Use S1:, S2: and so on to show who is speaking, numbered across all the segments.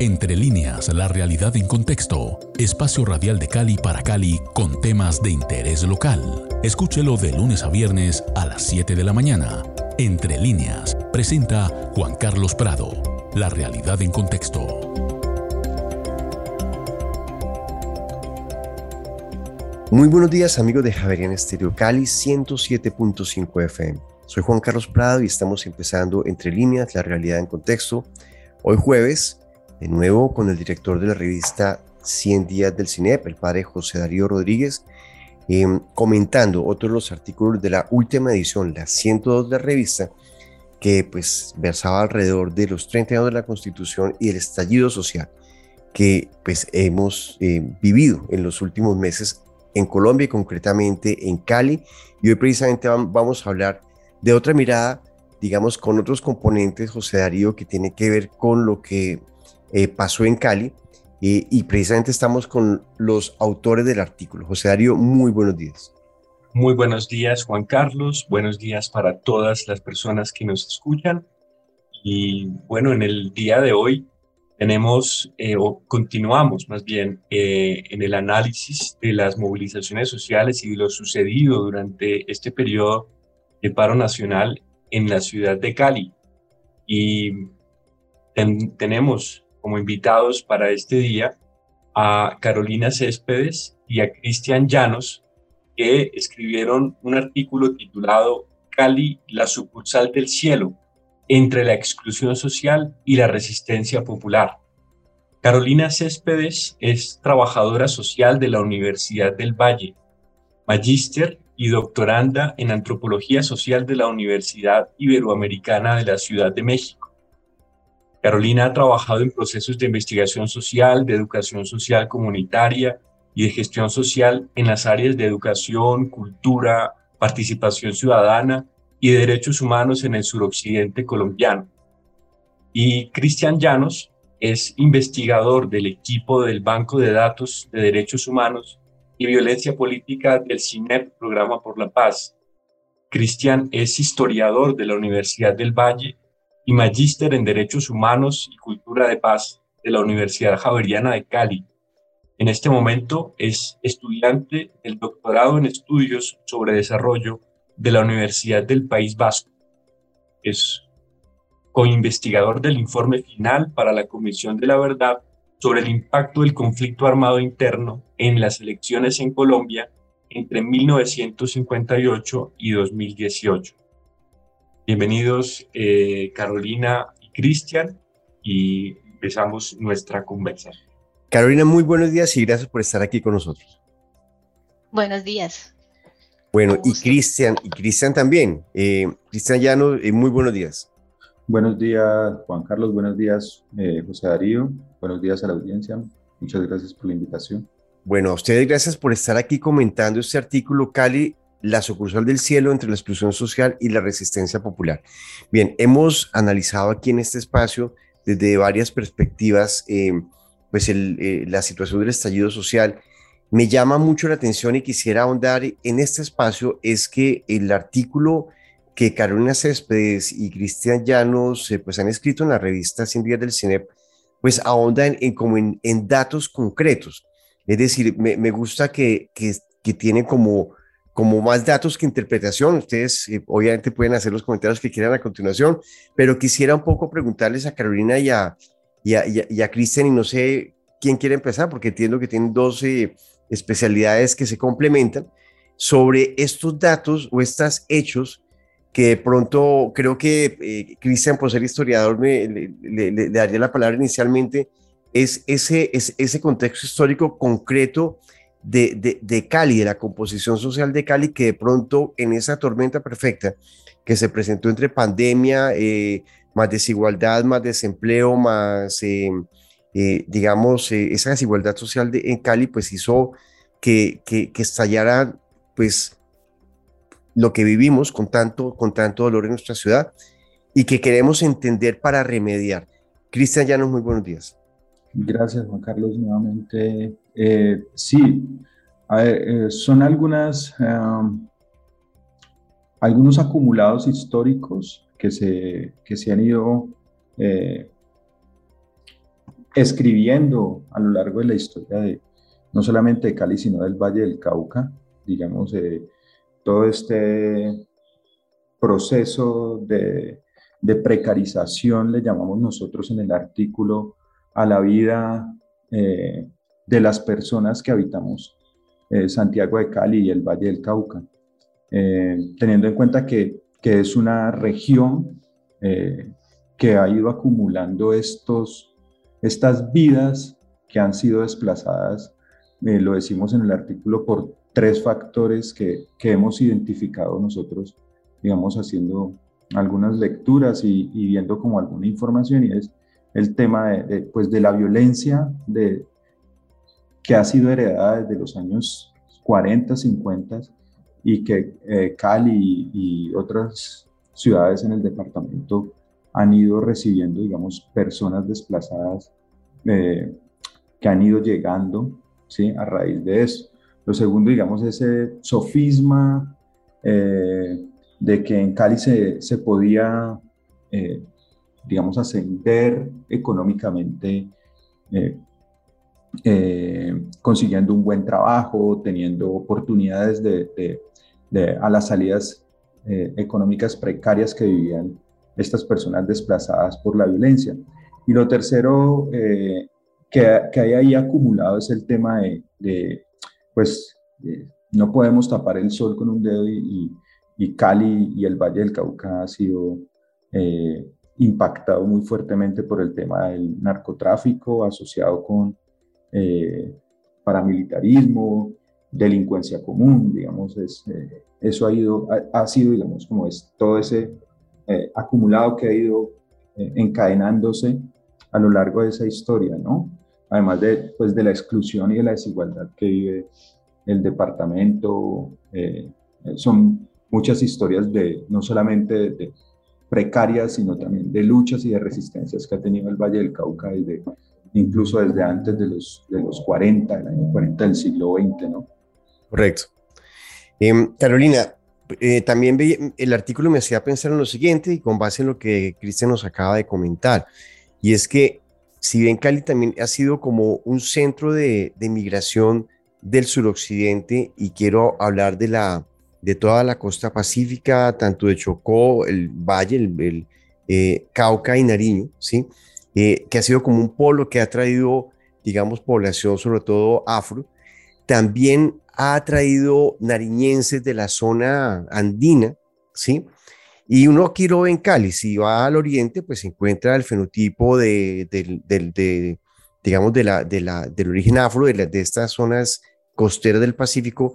S1: Entre líneas, la realidad en contexto. Espacio radial de Cali para Cali con temas de interés local. Escúchelo de lunes a viernes a las 7 de la mañana. Entre líneas, presenta Juan Carlos Prado. La realidad en contexto.
S2: Muy buenos días amigos de Javerian Estéreo Cali 107.5 FM. Soy Juan Carlos Prado y estamos empezando Entre líneas, la realidad en contexto. Hoy jueves de nuevo con el director de la revista 100 días del CINEP, el padre José Darío Rodríguez, em, comentando otros los artículos de la última edición, la 102 de la revista, que pues versaba alrededor de los 30 años de la Constitución y el estallido social que pues hemos eh, vivido en los últimos meses en Colombia y concretamente en Cali. Y hoy precisamente vamos a hablar de otra mirada, digamos, con otros componentes, José Darío, que tiene que ver con lo que eh, pasó en Cali y precisamente estamos con los autores del artículo. José Darío, muy buenos días.
S3: Muy buenos días, Juan Carlos. Buenos días para todas las personas que nos escuchan. Y bueno, en el día de hoy tenemos, eh, o continuamos más bien, eh, en el análisis de las movilizaciones sociales y de lo sucedido durante este periodo de paro nacional en la ciudad de Cali. Y tenemos como invitados para este día a Carolina Céspedes y a Cristian Llanos, que escribieron un artículo titulado Cali, la sucursal del cielo, entre la exclusión social y la resistencia popular. Carolina Céspedes es trabajadora social de la Universidad del Valle, magíster y doctoranda en antropología social de la Universidad Iberoamericana de la Ciudad de México. Carolina ha trabajado en procesos de investigación social, de educación social comunitaria y de gestión social en las áreas de educación, cultura, participación ciudadana y de derechos humanos en el suroccidente colombiano. Y Cristian Llanos es investigador del equipo del Banco de Datos de Derechos Humanos y Violencia Política del CINEP, Programa por la Paz. Cristian es historiador de la Universidad del Valle y magíster en Derechos Humanos y Cultura de Paz de la Universidad Javeriana de Cali. En este momento es estudiante del doctorado en estudios sobre desarrollo de la Universidad del País Vasco. Es coinvestigador del informe final para la Comisión de la Verdad sobre el impacto del conflicto armado interno en las elecciones en Colombia entre 1958 y 2018. Bienvenidos eh, Carolina y Cristian y empezamos nuestra conversación.
S2: Carolina, muy buenos días y gracias por estar aquí con nosotros.
S4: Buenos días.
S2: Bueno, y Cristian, y Cristian también. Eh, Cristian Llano, eh, muy buenos días.
S5: Buenos días, Juan Carlos. Buenos días, José Darío. Buenos días a la audiencia. Muchas gracias por la invitación.
S2: Bueno, a ustedes gracias por estar aquí comentando este artículo, Cali, la sucursal del cielo entre la exclusión social y la resistencia popular. Bien, hemos analizado aquí en este espacio desde varias perspectivas eh, pues eh, la situación del estallido social. Me llama mucho la atención y quisiera ahondar en este espacio es que el artículo que Carolina Céspedes y Cristian Llanos eh, pues han escrito en la revista 100 días del CINEP, pues ahonda en, como en, datos concretos. Es decir, me, gusta que, que, que tiene como como más datos que interpretación. Ustedes eh, obviamente pueden hacer los comentarios que quieran a continuación, pero quisiera un poco preguntarles a Carolina y a, y a, Cristian, y no sé quién quiere empezar, porque entiendo que tienen dos especialidades que se complementan, sobre estos datos o estos hechos que de pronto creo que eh, Cristian, por ser historiador, me, le, daría la palabra inicialmente, es ese, es ese contexto histórico concreto de, Cali, de la composición social de Cali, que de pronto en esa tormenta perfecta que se presentó entre pandemia, eh, más desigualdad, más desempleo, más, eh, eh, digamos, esa desigualdad social de, en Cali, pues hizo que, que, estallara, pues, lo que vivimos con tanto, con tanto dolor en nuestra ciudad y que queremos entender para remediar. Cristian Llanos, muy buenos días.
S5: Gracias, Juan Carlos, nuevamente. Eh, sí, eh, son algunas, algunos acumulados históricos que se, que se han ido eh, escribiendo a lo largo de la historia de no solamente de Cali, sino del Valle del Cauca, digamos, eh, todo este proceso de, precarización, le llamamos nosotros en el artículo, a la vida eh, de las personas que habitamos eh, Santiago de Cali y el Valle del Cauca, teniendo en cuenta que, que, es una región que ha ido acumulando estos, estas vidas que han sido desplazadas, lo decimos en el artículo, por tres factores que, que hemos identificado nosotros, digamos, haciendo algunas lecturas y, viendo como alguna información, y es el tema de, pues de la violencia de, que ha sido heredada desde los años 40, 50, y que eh, Cali y, otras ciudades en el departamento han ido recibiendo, digamos, personas desplazadas eh, que han ido llegando, ¿sí? A raíz de eso. Lo segundo, digamos, ese sofisma eh, de que en Cali se, se podía, eh, digamos, ascender económicamente, eh, consiguiendo un buen trabajo, teniendo oportunidades de, de, a las salidas económicas precarias que vivían estas personas desplazadas por la violencia. Y lo tercero que, que hay ahí acumulado es el tema de pues eh, no podemos tapar el sol con un dedo y, Cali y el Valle del Cauca ha sido eh, impactado muy fuertemente por el tema del narcotráfico asociado con eh, paramilitarismo, delincuencia común, digamos, es, eso ha, ido, ha, sido, digamos, como es todo ese acumulado que ha ido encadenándose a lo largo de esa historia, ¿no? además de, pues, de la exclusión y de la desigualdad que vive el departamento. Eh, son muchas historias de no solamente de, precarias, sino también de luchas y de resistencias que ha tenido el Valle del Cauca desde, incluso desde antes de los, de los 40, el año 40 del siglo XX, ¿no?
S2: Correcto. Em, Carolina, eh, también el artículo me hacía pensar en lo siguiente y con base en lo que Cristian nos acaba de comentar, y es que si bien Cali también ha sido como un centro de, migración del suroccidente y quiero hablar de, la, de toda la costa pacífica, tanto de Chocó, el Valle, el, eh, Cauca y Nariño, ¿sí? Eh, que ha sido como un polo que ha traído, digamos, población sobre todo afro, también ha traído nariñenses de la zona andina, ¿sí? Y uno aquí lo ve en Cali, si va al oriente, pues encuentra el fenotipo de, digamos, de la, de la, del origen afro de, de estas zonas costeras del Pacífico,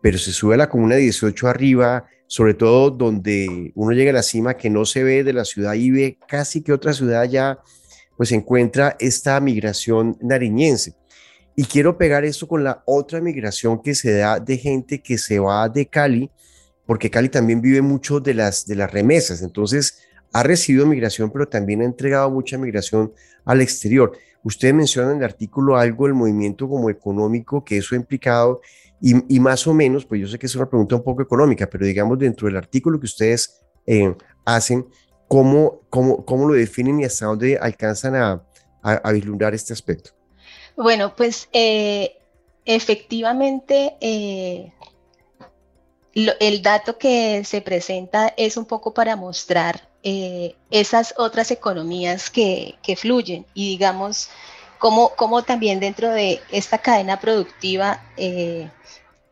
S2: pero se sube a la comuna 18 arriba, sobre todo donde uno llega a la cima que no se ve de la ciudad y ve casi que otra ciudad ya, pues encuentra esta migración nariñense. Y quiero pegar esto con la otra migración que se da de gente que se va de Cali porque Cali también vive mucho de las, de las remesas, entonces ha recibido migración, pero también ha entregado mucha migración al exterior. Usted menciona en el artículo algo del movimiento como económico que eso ha implicado y, más o menos, pues yo sé que es una pregunta un poco económica, pero digamos dentro del artículo que ustedes eh, hacen, ¿cómo, cómo, ¿cómo lo definen y hasta dónde alcanzan a, vislumbrar este aspecto?
S4: Bueno, pues eh, efectivamente eh, el dato que se presenta es un poco para mostrar eh, esas otras economías que, fluyen y digamos cómo, también dentro de esta cadena productiva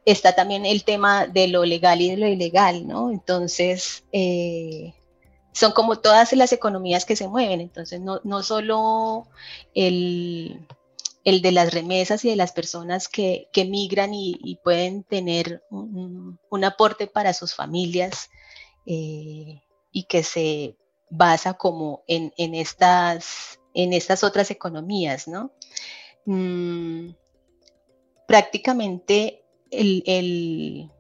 S4: está también el tema de lo legal y de lo ilegal, ¿no? Entonces, son como todas las economías que se mueven, entonces no, no solo el el de las remesas y de las personas que, que migran y, pueden tener un, aporte para sus familias eh, y que se basa como en, estas, en estas otras economías, ¿no? Mm, prácticamente el,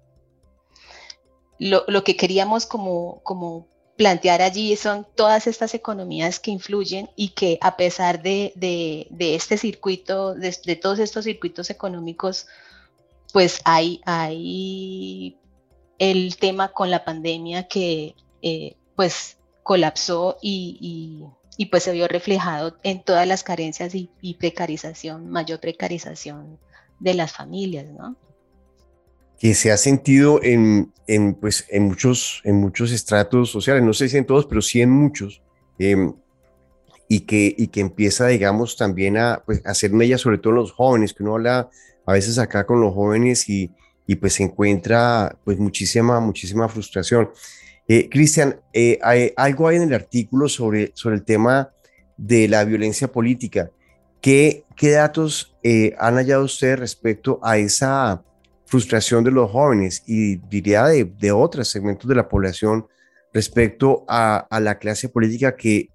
S4: lo, lo, que queríamos como, como plantear allí son todas estas economías que influyen y que a pesar de, este circuito, de, todos estos circuitos económicos, pues hay, hay el tema con la pandemia que eh, pues colapsó y, y pues se vio reflejado en todas las carencias y, precarización, mayor precarización de las familias, ¿no?
S2: Que se ha sentido en, en, pues, en, muchos, en muchos estratos sociales, no sé si en todos, pero sí en muchos, em, y, que, y que empieza, digamos, también a, pues, a hacer ella, sobre todo los jóvenes, que uno habla a veces acá con los jóvenes y, y pues se encuentra pues muchísima, muchísima frustración. Eh, Cristian, eh, algo hay en el artículo sobre, sobre el tema de la violencia política. ¿Qué, qué datos eh, han hallado ustedes respecto a esa frustración de los jóvenes y diría de, de otros segmentos de la población respecto a, a la clase política que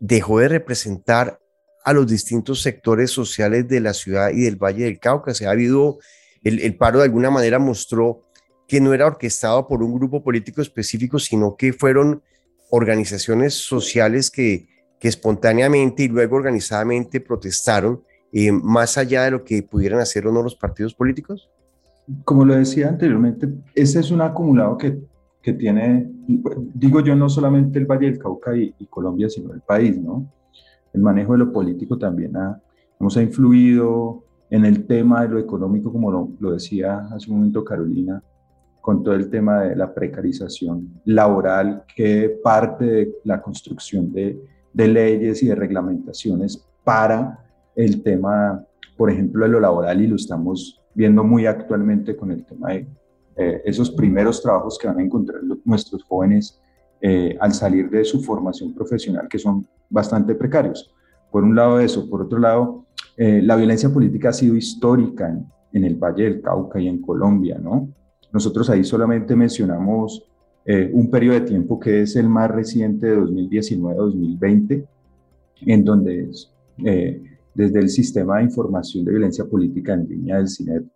S2: dejó de representar a los distintos sectores sociales de la ciudad y del Valle del Cauca? Se ha habido, el, el paro de alguna manera mostró que no era orquestado por un grupo político específico, sino que fueron organizaciones sociales que, que espontáneamente y luego organizadamente protestaron, eh, más allá de lo que pudieran hacer o no los partidos políticos?
S5: Como lo decía anteriormente, ese es un acumulado que, que tiene, digo yo, no solamente el Valle del Cauca y, Colombia, sino el país, ¿no? El manejo de lo político también ha, nos ha influido en el tema de lo económico, como lo, lo decía hace un momento Carolina, con todo el tema de la precarización laboral, que parte de la construcción de, de leyes y de reglamentaciones para el tema, por ejemplo, de lo laboral, y lo estamos viendo muy actualmente con el tema de esos primeros trabajos que van a encontrar nuestros jóvenes eh, al salir de su formación profesional, que son bastante precarios. Por un lado eso, por otro lado, eh, la violencia política ha sido histórica en, en, el Valle del Cauca y en Colombia, ¿no? Nosotros ahí solamente mencionamos eh, un periodo de tiempo que es el más reciente de 2019-2020, en donde eh, desde el Sistema de Información de Violencia Política en línea del CINEP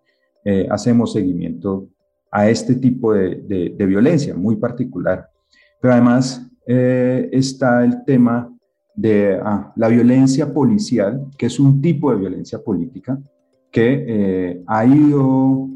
S5: eh, hacemos seguimiento a este tipo de, de, violencia muy particular. Pero además está el tema de ah, la violencia policial, que es un tipo de violencia política que ha ido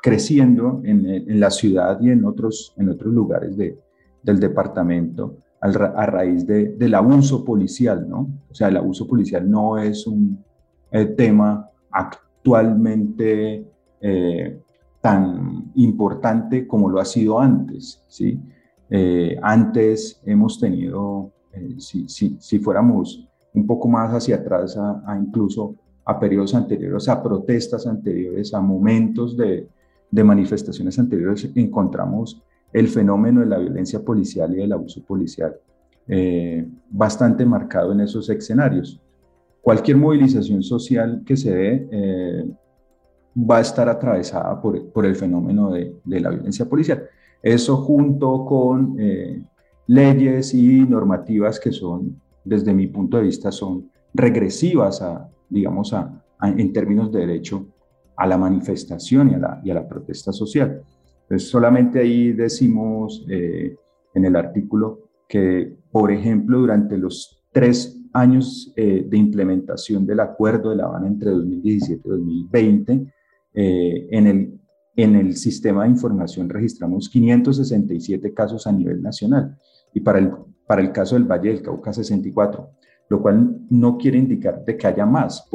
S5: creciendo en, en, la ciudad y en otros, en otros lugares de, del departamento a raíz de, del abuso policial, ¿no? O sea, el abuso policial no es un eh, tema actualmente eh, tan importante como lo ha sido antes, ¿sí? Eh, antes hemos tenido, si, si, si, fuéramos un poco más hacia atrás, a, a incluso a periodos anteriores, a protestas anteriores, a momentos de, de manifestaciones anteriores encontramos el fenómeno de la violencia policial y del abuso policial eh, bastante marcado en esos escenarios. Cualquier movilización social que se dé eh, va a estar atravesada por, por el fenómeno de, de, la violencia policial. Eso junto con eh, leyes y normativas que son, desde mi punto de vista, son regresivas a, digamos, a, en términos de derecho a la manifestación y a la, y a la protesta social. Solamente ahí decimos eh, en el artículo que, por ejemplo, durante los tres años eh, de implementación del Acuerdo de La Habana entre 2017 y 2020, eh, en, el, en el sistema de información registramos 567 casos a nivel nacional y para el, para el caso del Valle del Cauca 64, lo cual no quiere indicar de que haya más.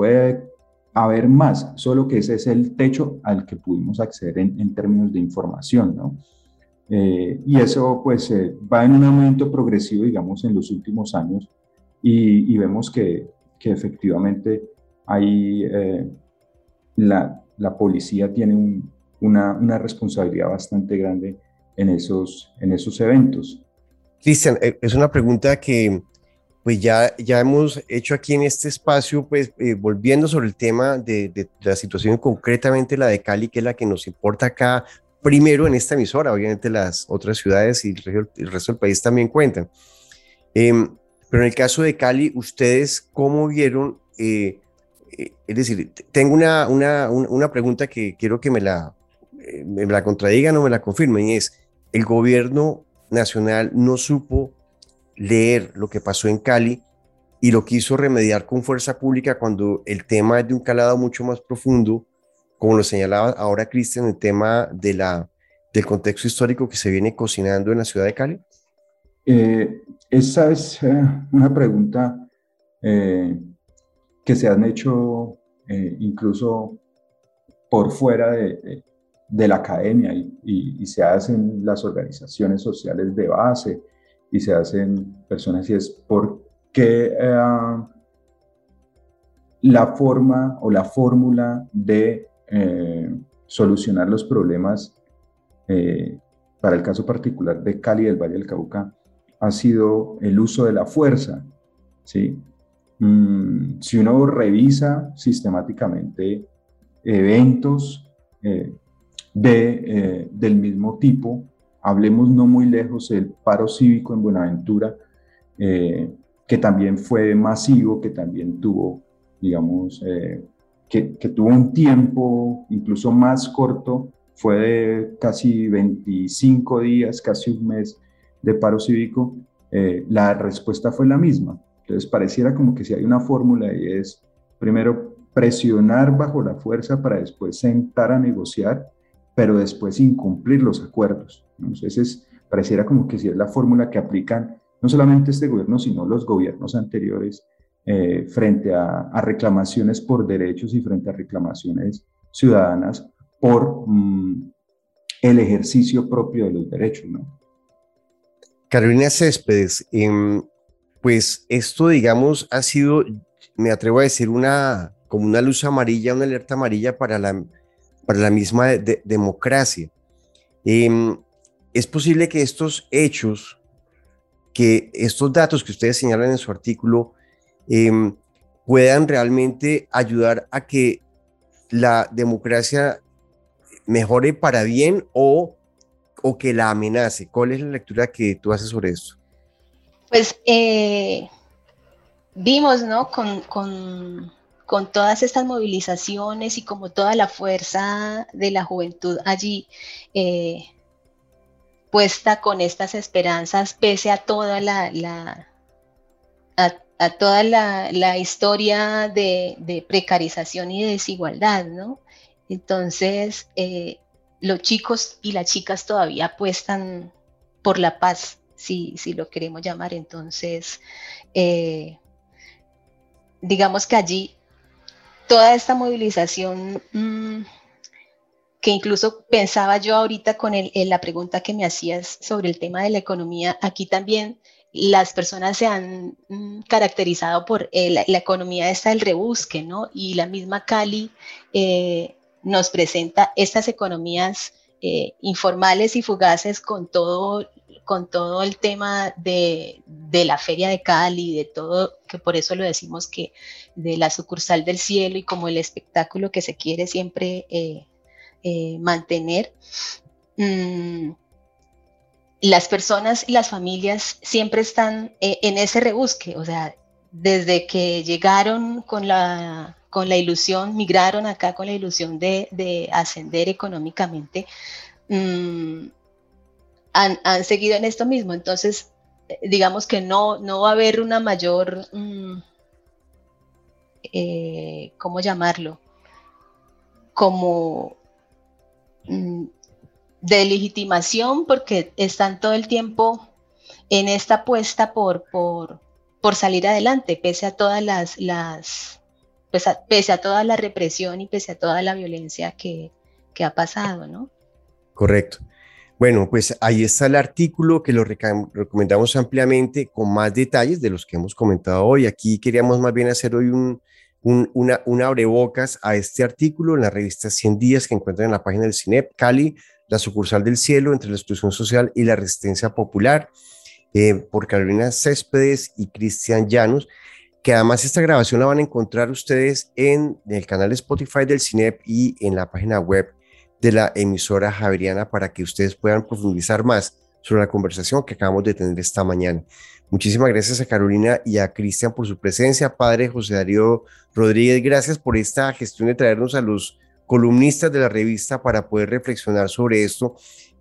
S5: Haber más, solo que ese es el techo al que pudimos acceder en, términos de información, ¿no? Eh, y eso pues eh, va en un aumento progresivo, digamos, en los últimos años y, vemos que, que, efectivamente hay, eh, la, la, policía tiene una, una, responsabilidad bastante grande en esos, en esos eventos.
S2: Cristian, es una pregunta que pues ya, ya hemos hecho aquí en este espacio, pues eh, volviendo sobre el tema de, la situación concretamente la de Cali, que es la que nos importa acá, primero en esta emisora, obviamente las otras ciudades y el, resto del país también cuentan. Em, pero en el caso de Cali, ¿ustedes cómo vieron? Eh, eh, es decir, tengo una, una, una, pregunta que quiero que me la, me la contradigan o me la confirmen, y es, ¿el gobierno nacional no supo leer lo que pasó en Cali y lo quiso remediar con fuerza pública cuando el tema es de un calado mucho más profundo, como lo señalaba ahora Cristian, el tema de la, del contexto histórico que se viene cocinando en la ciudad de Cali?
S5: eh, esa es eh, una pregunta que se han hecho incluso por fuera de, la academia y, se hacen las organizaciones sociales de base y se hacen personas y es por qué la forma o la fórmula de solucionar los problemas para el caso particular de Cali del Valle del Cauca, ha sido el uso de la fuerza. ¿sí? Mm, si uno revisa sistemáticamente eventos eh, de, eh, del mismo tipo, hablemos no muy lejos del paro cívico en Buenaventura, eh, que también fue masivo, que también tuvo, digamos, que, que, tuvo un tiempo incluso más corto fue de casi 25 días, casi un mes de paro cívico, eh, la respuesta fue la misma. Entonces pareciera como que si hay una fórmula y es primero presionar bajo la fuerza para después sentar a negociar, pero después incumplir los acuerdos. Entonces pareciera como que si es la fórmula que aplican no solamente este gobierno, sino los gobiernos anteriores eh, frente a, a reclamaciones por derechos y frente a reclamaciones ciudadanas por mm, el ejercicio propio de los derechos, ¿no?
S2: Carolina Céspedes, em, pues esto, digamos, ha sido, me atrevo a decir, una como una luz amarilla, una alerta amarilla para la, para la misma democracia. Em, es posible que estos hechos, que estos datos que ustedes señalan en su artículo, em, puedan realmente ayudar a que la democracia mejore para bien o, o que la amenace? ¿Cuál es la lectura que tú haces sobre esto?
S4: Pues eh, vimos, ¿no? Con, todas estas movilizaciones y como toda la fuerza de la juventud allí eh, puesta con estas esperanzas, pese a toda la, la a, toda la, historia de, precarización y de desigualdad, ¿no? Entonces, eh, los chicos y las chicas todavía apuestan por la paz, si, lo queremos llamar. Entonces, eh, digamos que allí toda esta movilización mm, que incluso pensaba yo ahorita con la pregunta que me hacías sobre el tema de la economía, aquí también las personas se han mm, caracterizado por eh, la, economía esta del rebusque, ¿no? Y la misma Cali nos presenta estas economías eh, informales y fugaces con todo, con todo el tema de, la feria de Cali, de todo, que por eso lo decimos que de la sucursal del cielo y como el espectáculo que se quiere siempre eh, eh, mantener. Mm, las personas y las familias siempre están en ese rebusque, o sea, desde que llegaron con la con la ilusión, migraron acá con la ilusión de, ascender económicamente, mm, han, seguido en esto mismo. Entonces, eh, digamos que no, no va a haber una mayor, mm, eh, ¿cómo llamarlo? Como de legitimación porque están todo el tiempo en esta apuesta por, por, por salir adelante, pese a todas las, las pese a toda la represión y pese a toda la violencia que, ha pasado, ¿no?
S2: Correcto. Bueno, pues ahí está el artículo que lo recomendamos ampliamente con más detalles de los que hemos comentado hoy. Aquí queríamos más bien hacer hoy un, una, una abrebocas a este artículo en la revista 100 días que encuentran en la página del CINEP, Cali, la sucursal del cielo entre la exclusión social y la resistencia popular, eh, por Carolina Céspedes y Cristian Llanos que además esta grabación la van a encontrar ustedes en el canal Spotify del CINEP y en la página web de la emisora Javeriana para que ustedes puedan profundizar más sobre la conversación que acabamos de tener esta mañana. Muchísimas gracias a Carolina y a Cristian por su presencia. Padre José Darío Rodríguez, gracias por esta gestión de traernos a los columnistas de la revista para poder reflexionar sobre esto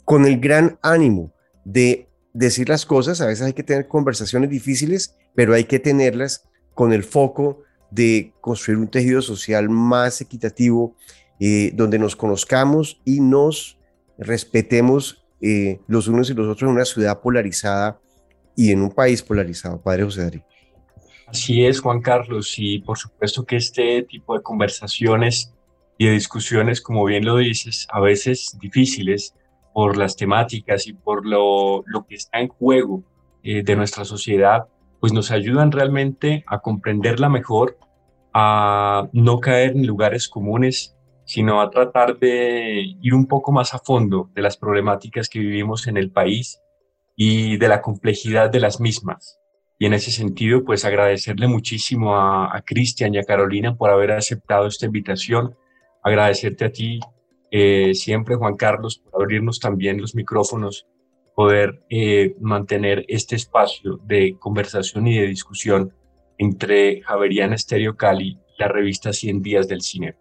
S2: con el gran ánimo de decir las cosas. A veces hay que tener conversaciones difíciles, pero hay que tenerlas con el foco de construir un tejido social más equitativo, eh, donde nos conozcamos y nos respetemos eh, los unos y los otros en una ciudad polarizada y en un país polarizado. Padre José Darío.
S3: Así es, Juan Carlos, y por supuesto que este tipo de conversaciones y de discusiones, como bien lo dices, a veces difíciles por las temáticas y por lo, lo que está en juego eh, de nuestra sociedad, pues nos ayudan realmente a comprenderla mejor, a no caer en lugares comunes, sino a tratar de ir un poco más a fondo de las problemáticas que vivimos en el país y de la complejidad de las mismas. Y en ese sentido, pues agradecerle muchísimo a, Cristian y a Carolina por haber aceptado esta invitación. Agradecerte a ti eh, siempre, Juan Carlos, por abrirnos también los micrófonos, poder eh, mantener este espacio de conversación y de discusión entre Javeriana Estéreo Cali la revista 100 Días del Cine.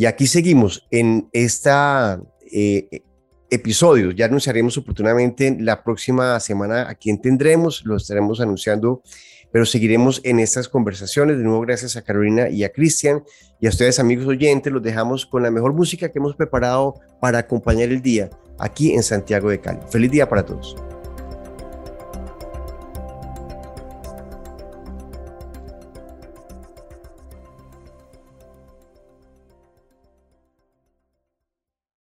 S2: Y aquí seguimos en esta eh, episodios. Ya anunciaremos oportunamente la próxima semana a quién tendremos, lo estaremos anunciando, pero seguiremos en estas conversaciones. De nuevo, gracias a Carolina y a Cristian y a ustedes, amigos oyentes, los dejamos con la mejor música que hemos preparado para acompañar el día aquí en Santiago de Cali. Feliz día para todos.